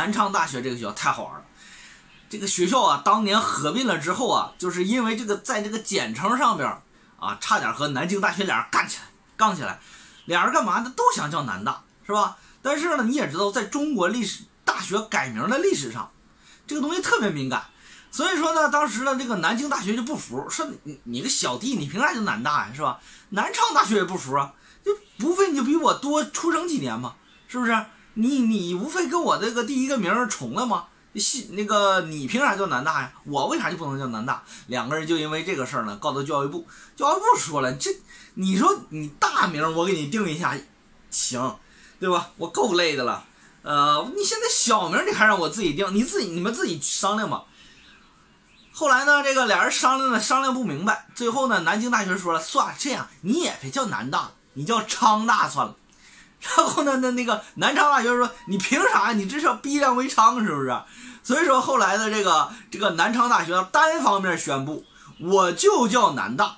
南昌大学这个学校太好玩了。这个学校啊，当年合并了之后啊，就是因为这个在这个简称上边啊，差点和南京大学俩人干起来，杠起来。俩人干嘛呢？都想叫南大，是吧？但是呢，你也知道，在中国历史大学改名的历史上，这个东西特别敏感。所以说呢，当时呢，这个南京大学就不服，说你你个小弟，你凭啥就南大呀，是吧？南昌大学也不服啊，就不费你就比我多出生几年嘛，是不是？你你无非跟我这个第一个名重了吗？系那个你凭啥叫南大呀？我为啥就不能叫南大？两个人就因为这个事儿呢，告到教育部。教育部说了，这你说你大名我给你定一下，行，对吧？我够累的了。呃，你现在小名你还让我自己定，你自己你们自己商量吧。后来呢，这个俩人商量呢商量不明白，最后呢，南京大学说了，算了，这样你也别叫南大，你叫昌大算了。然后呢，那那个南昌大学说，你凭啥？你这是要逼良为娼是不是？所以说后来的这个这个南昌大学单方面宣布，我就叫南大。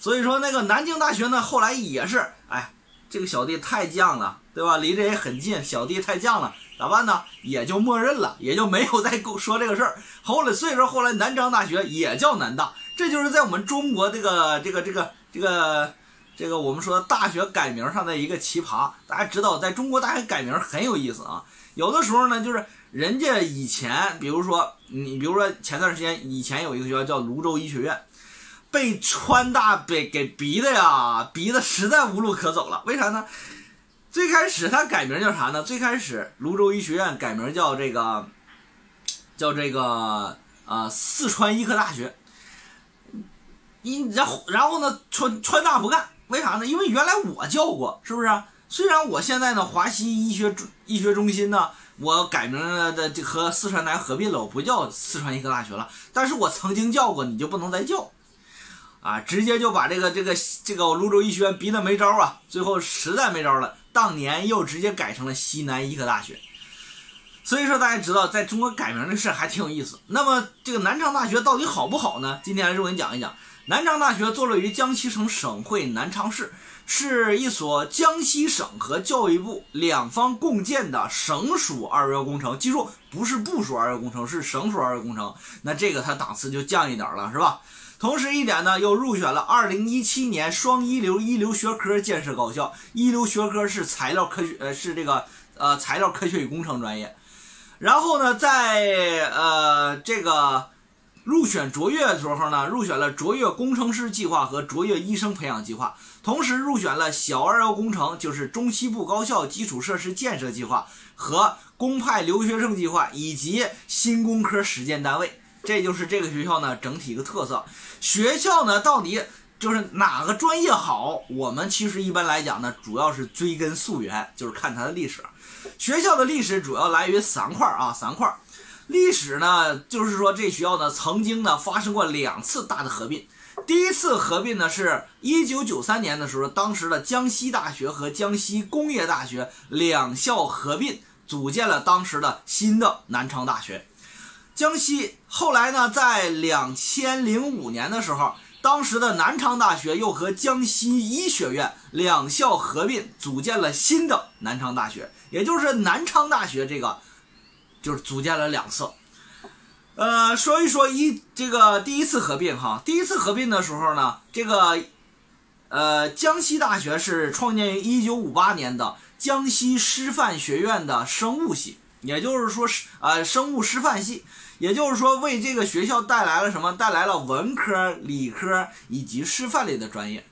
所以说那个南京大学呢，后来也是，哎，这个小弟太犟了，对吧？离这也很近，小弟太犟了，咋办呢？也就默认了，也就没有再说这个事儿。后来所以说后来南昌大学也叫南大，这就是在我们中国这个这个这个这个这个我们说大学改名上的一个奇葩。大家知道，在中国大学改名很有意思啊，有的时候呢就是。人家以前，比如说你，比如说前段时间以前有一个学校叫泸州医学院，被川大被给逼的呀，逼的实在无路可走了。为啥呢？最开始他改名叫啥呢？最开始泸州医学院改名叫这个，叫这个呃四川医科大学。你然后然后呢，川川大不干，为啥呢？因为原来我叫过，是不是？虽然我现在呢，华西医学医学中心呢。我改名了的，和四川大学合并了，我不叫四川医科大学了。但是我曾经叫过，你就不能再叫，啊，直接就把这个这个这个泸州医学院逼得没招啊，最后实在没招了，当年又直接改成了西南医科大学。所以说大家知道，在中国改名的事还挺有意思。那么这个南昌大学到底好不好呢？今天还是我给你讲一讲。南昌大学坐落于江西省省会南昌市。是一所江西省和教育部两方共建的省属二幺幺工程，记住不是部属二幺幺工程，是省属二幺工程。那这个它档次就降一点了，是吧？同时一点呢，又入选了二零一七年双一流一流学科建设高校，一流学科是材料科学，呃，是这个呃材料科学与工程专业。然后呢，在呃这个入选卓越的时候呢，入选了卓越工程师计划和卓越医生培养计划。同时入选了小二幺工程，就是中西部高校基础设施建设计划和公派留学生计划，以及新工科实践单位。这就是这个学校呢整体一个特色。学校呢到底就是哪个专业好？我们其实一般来讲呢，主要是追根溯源，就是看它的历史。学校的历史主要来源于三块啊，三块。历史呢，就是说这学校呢曾经呢发生过两次大的合并。第一次合并呢，是一九九三年的时候，当时的江西大学和江西工业大学两校合并，组建了当时的新的南昌大学。江西后来呢，在两千零五年的时候，当时的南昌大学又和江西医学院两校合并，组建了新的南昌大学，也就是南昌大学这个，就是组建了两次。呃，说一说一这个第一次合并哈，第一次合并的时候呢，这个呃江西大学是创建于一九五八年的江西师范学院的生物系，也就是说是呃生物师范系，也就是说为这个学校带来了什么？带来了文科、理科以及师范类的专业。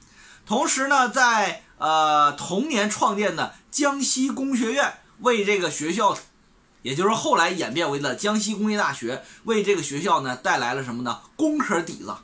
同时呢，在呃同年创建的江西工学院为这个学校。也就是后来演变为了江西工业大学，为这个学校呢带来了什么呢？工科底子。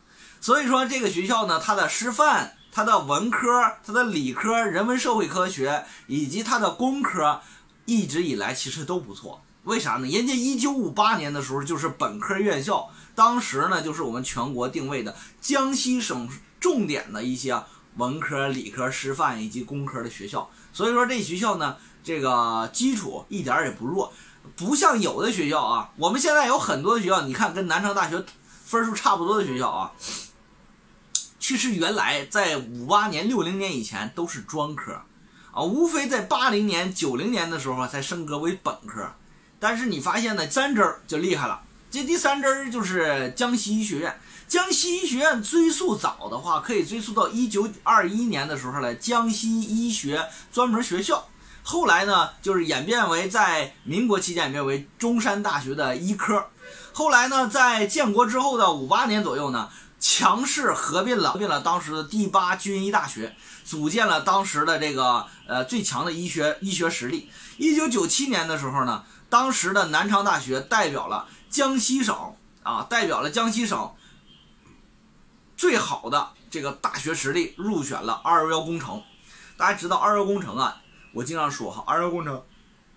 所以说这个学校呢，它的师范、它的文科、它的理科、人文社会科学以及它的工科，一直以来其实都不错。为啥呢？人家一九五八年的时候就是本科院校，当时呢就是我们全国定位的江西省重点的一些文科、理科、师范以及工科的学校。所以说这学校呢，这个基础一点也不弱。不像有的学校啊，我们现在有很多学校，你看跟南昌大学分数差不多的学校啊，其实原来在五八年、六零年以前都是专科，啊，无非在八零年、九零年的时候才升格为本科。但是你发现呢，三支儿就厉害了。这第三支儿就是江西医学院。江西医学院追溯早的话，可以追溯到一九二一年的时候呢，江西医学专门学校。后来呢，就是演变为在民国期间演变为中山大学的医科。后来呢，在建国之后的五八年左右呢，强势合并了，合并了当时的第八军医大学，组建了当时的这个呃最强的医学医学实力。一九九七年的时候呢，当时的南昌大学代表了江西省啊，代表了江西省最好的这个大学实力，入选了二幺幺工程。大家知道二幺幺工程啊，我经常说哈，二幺工程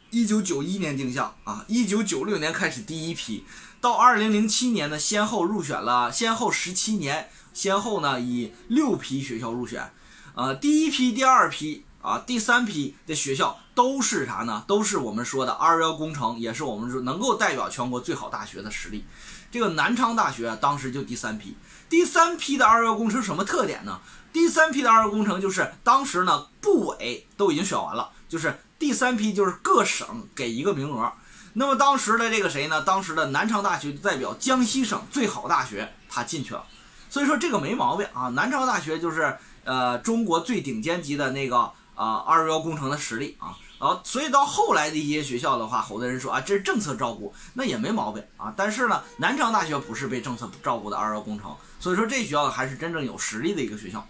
一九九一年定向啊，一九九六年开始第一批。到二零零七年呢，先后入选了，先后十七年，先后呢以六批学校入选，呃，第一批、第二批啊、第三批的学校都是啥呢？都是我们说的二幺幺工程，也是我们说能够代表全国最好大学的实力。这个南昌大学当时就第三批，第三批的二幺幺工程什么特点呢？第三批的二幺幺工程就是当时呢部委都已经选完了，就是第三批就是各省给一个名额。那么当时的这个谁呢？当时的南昌大学就代表江西省最好大学，他进去了。所以说这个没毛病啊。南昌大学就是呃中国最顶尖级的那个啊二幺幺工程的实力啊。啊，所以到后来的一些学校的话，好多人说啊这是政策照顾，那也没毛病啊。但是呢，南昌大学不是被政策照顾的二幺幺工程，所以说这学校还是真正有实力的一个学校。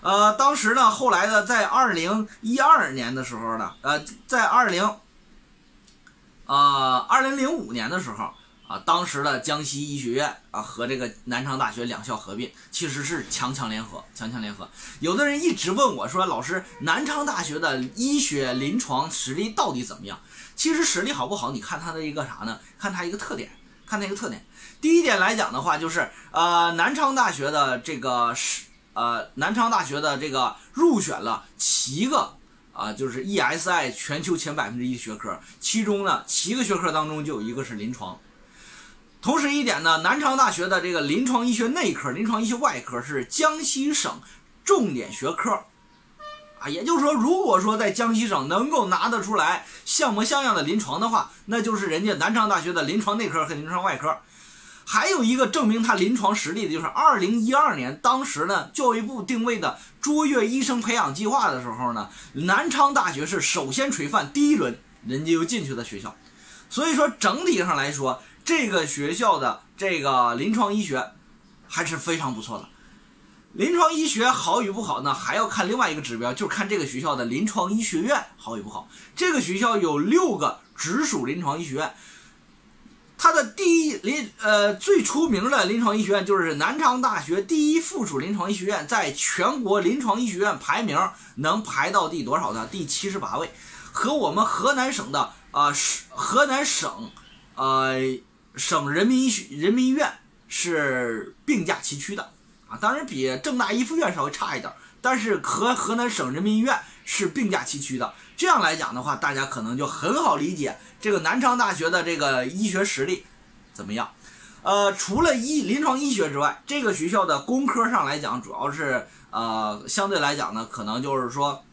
呃，当时呢，后来呢，在二零一二年的时候呢，呃，在二零。呃，二零零五年的时候啊，当时的江西医学院啊和这个南昌大学两校合并，其实是强强联合，强强联合。有的人一直问我说：“老师，南昌大学的医学临床实力到底怎么样？”其实实力好不好，你看它的一个啥呢？看它一个特点，看它一个特点。第一点来讲的话，就是呃，南昌大学的这个是呃，南昌大学的这个入选了七个。啊，就是 ESI 全球前百分之一学科，其中呢七个学科当中就有一个是临床。同时一点呢，南昌大学的这个临床医学内科、临床医学外科是江西省重点学科。啊，也就是说，如果说在江西省能够拿得出来像模像样的临床的话，那就是人家南昌大学的临床内科和临床外科。还有一个证明他临床实力的，就是二零一二年，当时呢，教育部定位的卓越医生培养计划的时候呢，南昌大学是首先垂范第一轮，人家又进去的学校。所以说整体上来说，这个学校的这个临床医学还是非常不错的。临床医学好与不好呢，还要看另外一个指标，就是看这个学校的临床医学院好与不好。这个学校有六个直属临床医学院。它的第一临呃最出名的临床医学院就是南昌大学第一附属临床医学院，在全国临床医学院排名能排到第多少呢？第七十八位，和我们河南省的啊是河南省呃省人民医人民医院是并驾齐驱的。啊，当然比郑大一附院稍微差一点，但是和河南省人民医院是并驾齐驱的。这样来讲的话，大家可能就很好理解这个南昌大学的这个医学实力怎么样。呃，除了医临床医学之外，这个学校的工科上来讲，主要是呃相对来讲呢，可能就是说，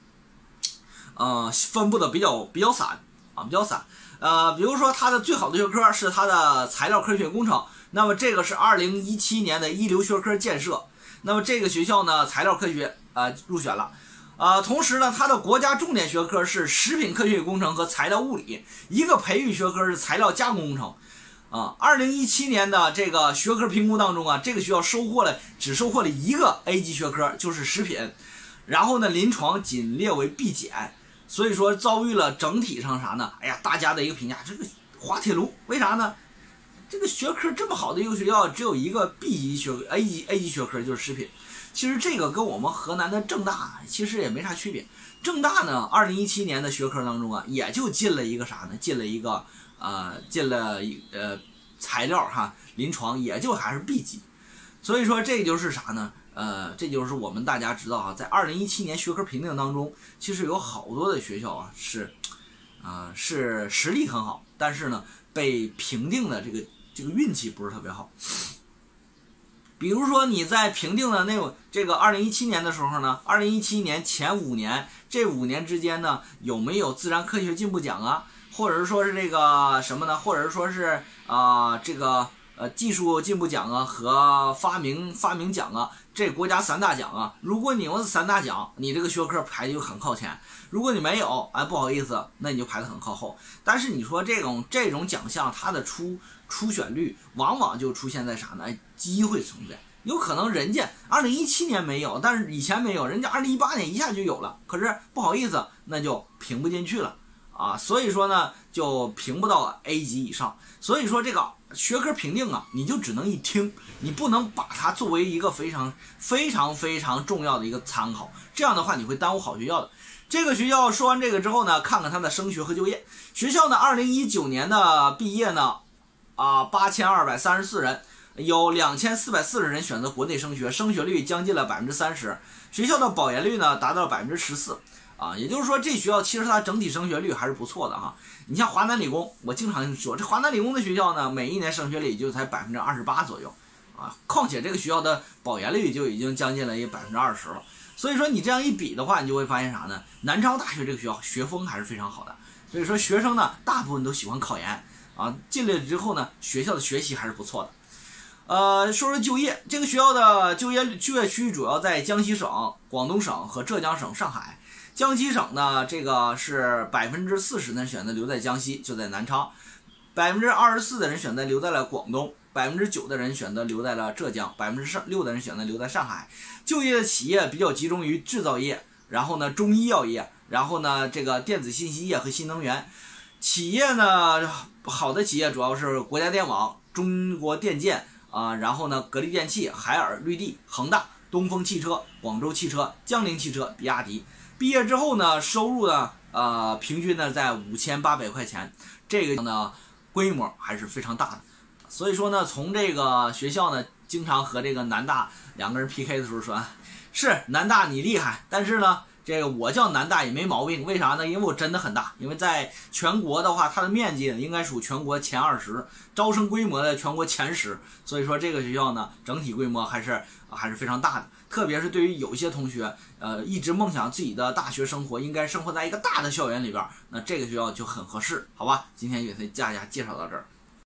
呃分布的比较比较散啊，比较散。呃，比如说它的最好的学科是它的材料科学工程，那么这个是二零一七年的一流学科建设，那么这个学校呢，材料科学呃入选了。啊，同时呢，它的国家重点学科是食品科学与工程和材料物理，一个培育学科是材料加工工程。啊，二零一七年的这个学科评估当中啊，这个学校收获了只收获了一个 A 级学科，就是食品。然后呢，临床仅列为 B 减，所以说遭遇了整体上啥呢？哎呀，大家的一个评价，这个滑铁卢，为啥呢？这个学科这么好的一个学校，只有一个 B 级学 A 级 A 级学科就是食品。其实这个跟我们河南的郑大其实也没啥区别。郑大呢，二零一七年的学科当中啊，也就进了一个啥呢？进了一个呃，进了一呃材料哈，临床也就还是 B 级。所以说这就是啥呢？呃，这就是我们大家知道啊，在二零一七年学科评定当中，其实有好多的学校啊是啊是实力很好，但是呢被评定的这个这个运气不是特别好。比如说你在评定的那这个二零一七年的时候呢，二零一七年前五年这五年之间呢，有没有自然科学进步奖啊，或者是说是这个什么呢？或者是说是啊这个呃技术进步奖啊和发明发明奖啊，这国家三大奖啊。如果你有这三大奖，你这个学科排的就很靠前；如果你没有，哎不好意思，那你就排的很靠后。但是你说这种这种奖项，它的出出选率往往就出现在啥呢？机会存在。有可能人家二零一七年没有，但是以前没有，人家二零一八年一下就有了。可是不好意思，那就评不进去了啊。所以说呢，就评不到 A 级以上。所以说这个学科评定啊，你就只能一听，你不能把它作为一个非常非常非常重要的一个参考。这样的话，你会耽误好学校的。这个学校说完这个之后呢，看看它的升学和就业。学校呢，二零一九年的毕业呢，啊，八千二百三十四人。有两千四百四十人选择国内升学，升学率将近了百分之三十。学校的保研率呢达到了百分之十四，啊，也就是说这学校其实它整体升学率还是不错的哈。你像华南理工，我经常说这华南理工的学校呢，每一年升学率也就才百分之二十八左右，啊，况且这个学校的保研率就已经将近了一百分之二十了。所以说你这样一比的话，你就会发现啥呢？南昌大学这个学校学风还是非常好的，所以说学生呢大部分都喜欢考研，啊，进来之后呢，学校的学习还是不错的。呃，说说就业，这个学校的就业就业区主要在江西省、广东省和浙江省、上海。江西省呢，这个是百分之四十的人选择留在江西，就在南昌；百分之二十四的人选择留在了广东；百分之九的人选择留在了浙江；百分之六的人选择留在上海。就业的企业比较集中于制造业，然后呢，中医药业，然后呢，这个电子信息业和新能源。企业呢，好的企业主要是国家电网、中国电建。啊，然后呢，格力电器、海尔、绿地、恒大、东风汽车、广州汽车、江铃汽车、比亚迪，毕业之后呢，收入呢，呃，平均呢在五千八百块钱，这个呢规模还是非常大的。所以说呢，从这个学校呢，经常和这个南大两个人 PK 的时候说，是南大你厉害，但是呢。这个我叫南大也没毛病，为啥呢？因为我真的很大，因为在全国的话，它的面积应该属全国前二十，招生规模的全国前十，所以说这个学校呢，整体规模还是还是非常大的。特别是对于有些同学，呃，一直梦想自己的大学生活应该生活在一个大的校园里边，那这个学校就很合适，好吧？今天就给大家介绍到这儿。